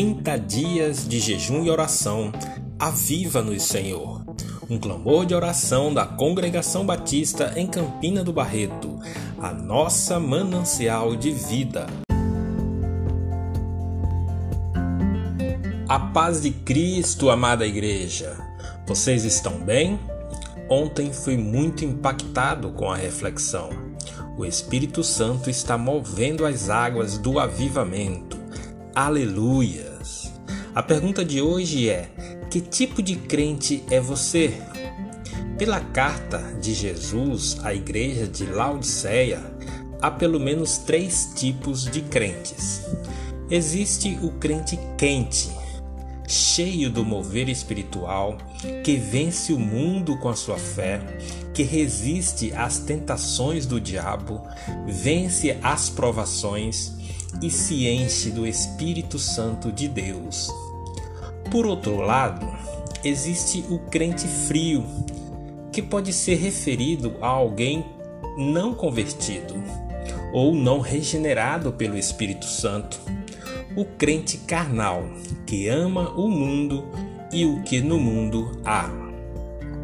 30 dias de jejum e oração, aviva-nos, Senhor. Um clamor de oração da Congregação Batista em Campina do Barreto, a nossa manancial de vida. A paz de Cristo, amada igreja. Vocês estão bem? Ontem fui muito impactado com a reflexão. O Espírito Santo está movendo as águas do avivamento. Aleluias! A pergunta de hoje é: que tipo de crente é você? Pela carta de Jesus à igreja de Laodiceia, há pelo menos três tipos de crentes. Existe o crente quente, cheio do mover espiritual, que vence o mundo com a sua fé, que resiste às tentações do diabo, vence as provações e se enche do Espírito Santo de Deus. Por outro lado, existe o crente frio, que pode ser referido a alguém não convertido ou não regenerado pelo Espírito Santo o crente carnal, que ama o mundo e o que no mundo há.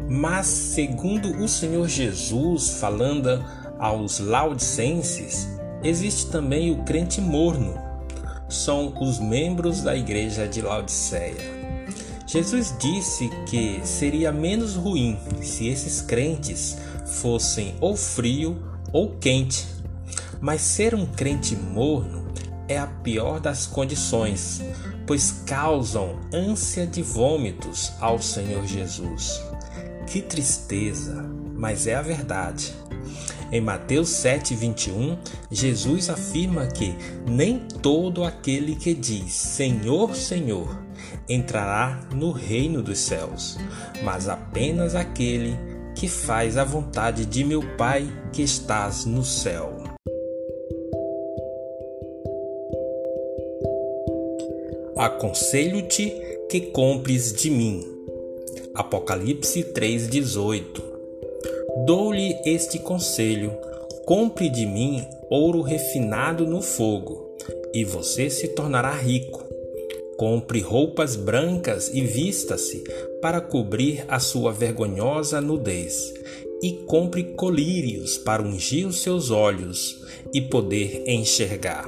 Mas, segundo o Senhor Jesus, falando aos laudicenses, existe também o crente morno. São os membros da igreja de Laodiceia. Jesus disse que seria menos ruim se esses crentes fossem ou frio ou quente. Mas ser um crente morno é a pior das condições, pois causam ânsia de vômitos ao Senhor Jesus. Que tristeza, mas é a verdade. Em Mateus 7,21, Jesus afirma que nem todo aquele que diz Senhor, Senhor entrará no reino dos céus, mas apenas aquele que faz a vontade de meu Pai que estás no céu. Aconselho-te que compres de mim. Apocalipse 3:18. Dou-lhe este conselho: compre de mim ouro refinado no fogo, e você se tornará rico. Compre roupas brancas e vista-se para cobrir a sua vergonhosa nudez, e compre colírios para ungir os seus olhos e poder enxergar.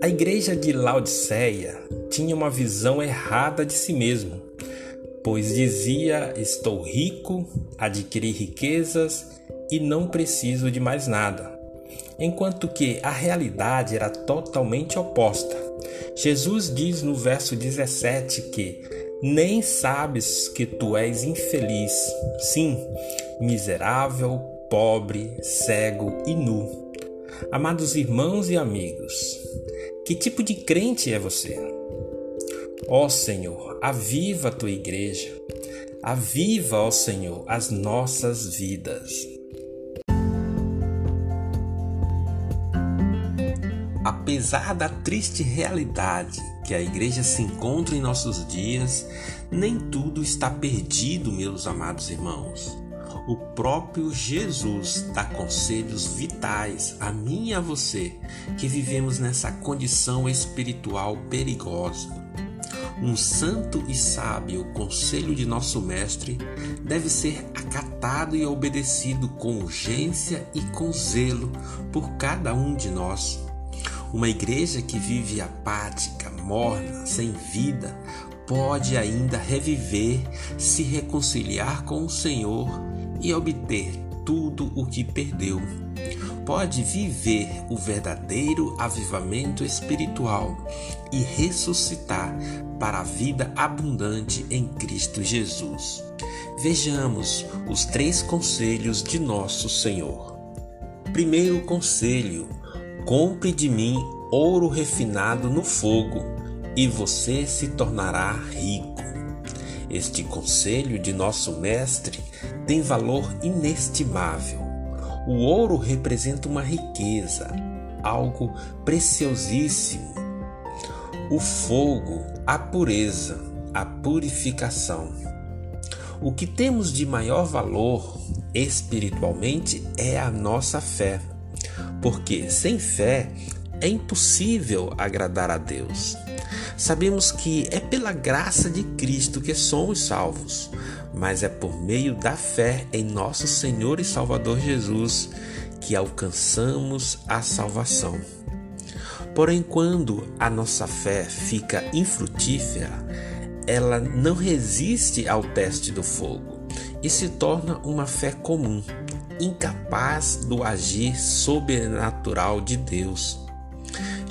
A igreja de Laodiceia tinha uma visão errada de si mesmo, pois dizia: Estou rico, adquiri riquezas e não preciso de mais nada. Enquanto que a realidade era totalmente oposta. Jesus diz no verso 17 que nem sabes que tu és infeliz, sim, miserável, pobre, cego e nu. Amados irmãos e amigos, que tipo de crente é você? Ó Senhor, aviva a tua igreja. Aviva, ó Senhor, as nossas vidas. Apesar da triste realidade que a igreja se encontra em nossos dias, nem tudo está perdido, meus amados irmãos o próprio Jesus dá conselhos vitais a mim e a você que vivemos nessa condição espiritual perigosa. Um santo e sábio conselho de nosso Mestre deve ser acatado e obedecido com urgência e com zelo por cada um de nós. Uma igreja que vive apática, morna, sem vida, pode ainda reviver, se reconciliar com o Senhor e obter tudo o que perdeu. Pode viver o verdadeiro avivamento espiritual e ressuscitar para a vida abundante em Cristo Jesus. Vejamos os três conselhos de nosso Senhor. Primeiro conselho: compre de mim ouro refinado no fogo, e você se tornará rico. Este conselho de nosso Mestre tem valor inestimável. O ouro representa uma riqueza, algo preciosíssimo. O fogo, a pureza, a purificação. O que temos de maior valor espiritualmente é a nossa fé, porque sem fé é impossível agradar a Deus. Sabemos que é pela graça de Cristo que somos salvos, mas é por meio da fé em nosso Senhor e Salvador Jesus que alcançamos a salvação. Porém, quando a nossa fé fica infrutífera, ela não resiste ao teste do fogo e se torna uma fé comum, incapaz do agir sobrenatural de Deus.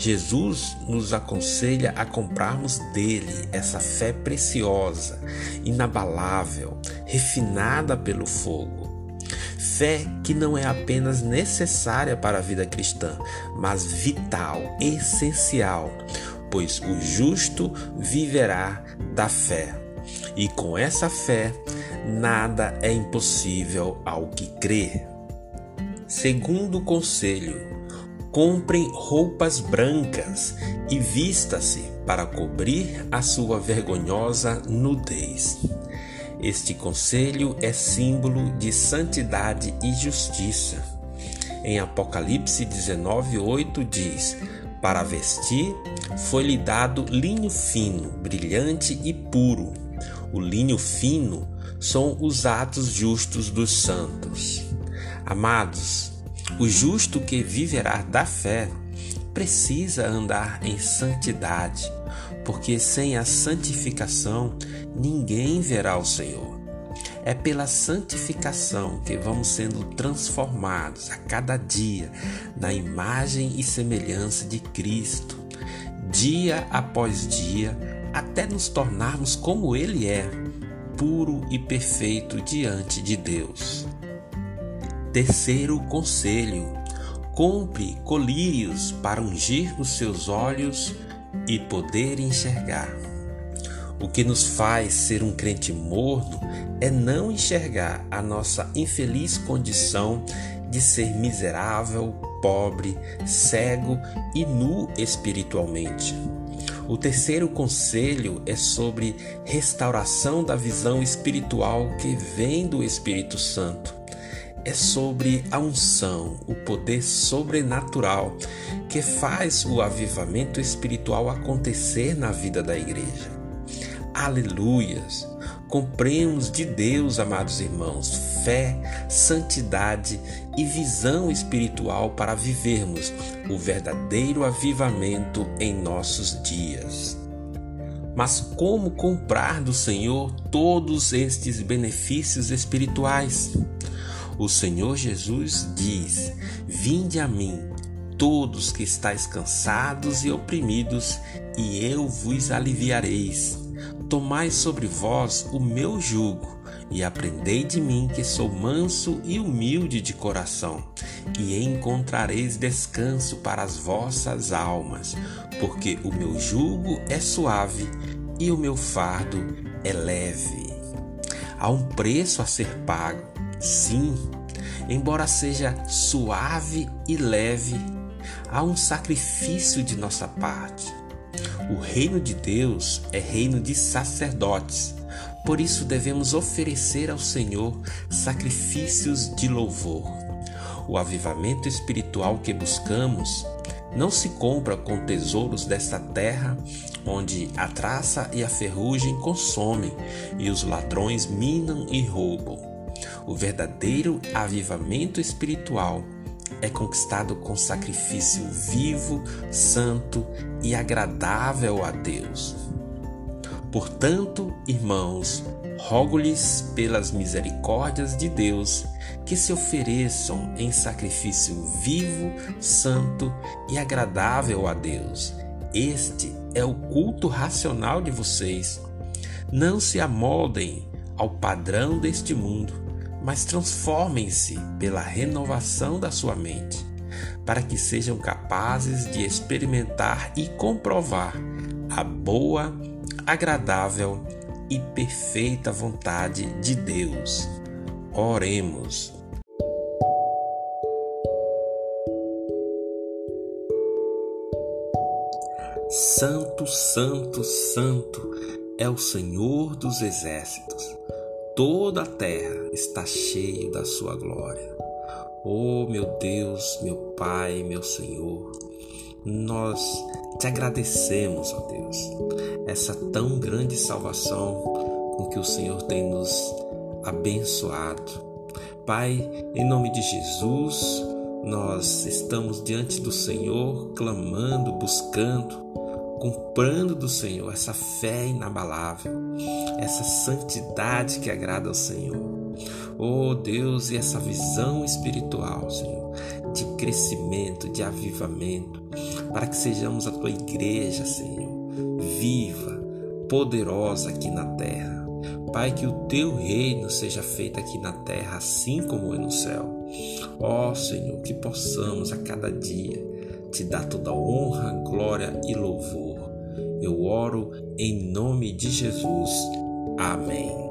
Jesus nos aconselha a comprarmos dele essa fé preciosa, inabalável, refinada pelo fogo. Fé que não é apenas necessária para a vida cristã, mas vital, essencial, pois o justo viverá da fé. E com essa fé, nada é impossível ao que crê. Segundo conselho, comprem roupas brancas e vista-se para cobrir a sua vergonhosa nudez. Este conselho é símbolo de santidade e justiça. Em Apocalipse 19:8 diz: Para vestir foi-lhe dado linho fino, brilhante e puro. O linho fino são os atos justos dos santos. Amados, o justo que viverá da fé precisa andar em santidade, porque sem a santificação ninguém verá o Senhor. É pela santificação que vamos sendo transformados a cada dia na imagem e semelhança de Cristo, dia após dia, até nos tornarmos como Ele é, puro e perfeito diante de Deus. Terceiro conselho: compre colírios para ungir os seus olhos e poder enxergar. O que nos faz ser um crente morno é não enxergar a nossa infeliz condição de ser miserável, pobre, cego e nu espiritualmente. O terceiro conselho é sobre restauração da visão espiritual que vem do Espírito Santo é sobre a unção, o poder sobrenatural que faz o avivamento espiritual acontecer na vida da igreja. Aleluias! Compremos de Deus, amados irmãos, fé, santidade e visão espiritual para vivermos o verdadeiro avivamento em nossos dias. Mas como comprar do Senhor todos estes benefícios espirituais? O Senhor Jesus diz: Vinde a mim, todos que estáis cansados e oprimidos, e eu vos aliviareis. Tomai sobre vós o meu jugo e aprendei de mim que sou manso e humilde de coração, e encontrareis descanso para as vossas almas, porque o meu jugo é suave e o meu fardo é leve. Há um preço a ser pago Sim, embora seja suave e leve, há um sacrifício de nossa parte. O reino de Deus é reino de sacerdotes, por isso devemos oferecer ao Senhor sacrifícios de louvor. O avivamento espiritual que buscamos não se compra com tesouros desta terra, onde a traça e a ferrugem consomem e os ladrões minam e roubam. O verdadeiro avivamento espiritual é conquistado com sacrifício vivo, santo e agradável a Deus. Portanto, irmãos, rogo-lhes pelas misericórdias de Deus que se ofereçam em sacrifício vivo, santo e agradável a Deus. Este é o culto racional de vocês. Não se amoldem ao padrão deste mundo, mas transformem-se pela renovação da sua mente, para que sejam capazes de experimentar e comprovar a boa, agradável e perfeita vontade de Deus. Oremos. Santo, Santo, Santo é o Senhor dos Exércitos toda a terra está cheia da sua glória. Oh, meu Deus, meu Pai, meu Senhor, nós te agradecemos, ó Deus, essa tão grande salvação com que o Senhor tem nos abençoado. Pai, em nome de Jesus, nós estamos diante do Senhor, clamando, buscando, comprando do Senhor essa fé inabalável, essa santidade que agrada ao Senhor. Oh Deus, e essa visão espiritual, Senhor, de crescimento, de avivamento, para que sejamos a tua igreja, Senhor, viva, poderosa aqui na terra. Pai, que o teu reino seja feito aqui na terra, assim como é no céu. Ó oh, Senhor, que possamos a cada dia te dar toda honra, glória e louvor. Eu oro em nome de Jesus. Amém.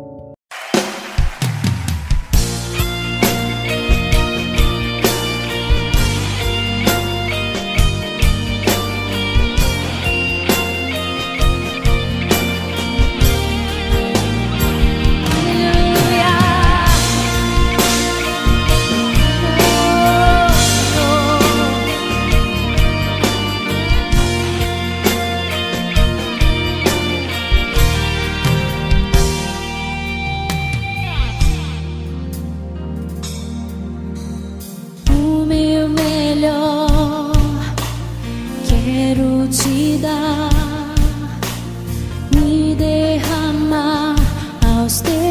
Quero te dar, me derramar aos teus.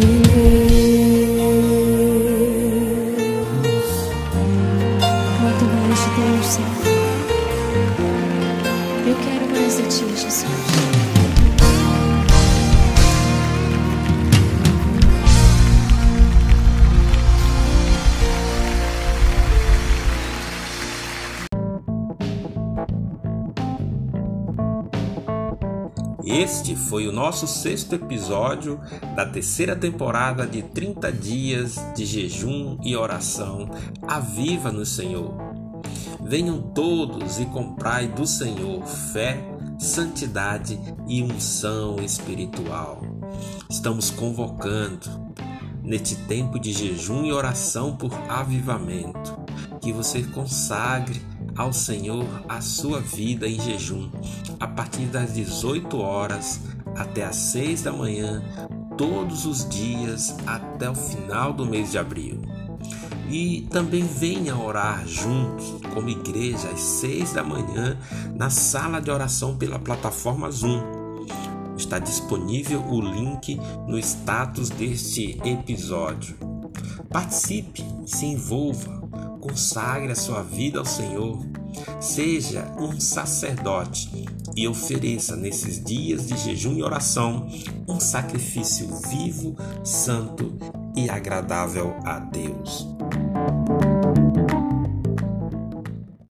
to me. Nosso sexto episódio da terceira temporada de 30 dias de jejum e oração. Aviva no Senhor. Venham todos e comprai do Senhor fé, santidade e unção espiritual. Estamos convocando neste tempo de jejum e oração por avivamento, que você consagre ao Senhor a sua vida em jejum, a partir das 18 horas até as 6 da manhã, todos os dias até o final do mês de abril. E também venha orar juntos, como igreja, às 6 da manhã, na sala de oração pela plataforma Zoom. Está disponível o link no status deste episódio. Participe, se envolva, consagre a sua vida ao Senhor, seja um sacerdote e ofereça nesses dias de jejum e oração um sacrifício vivo, santo e agradável a Deus.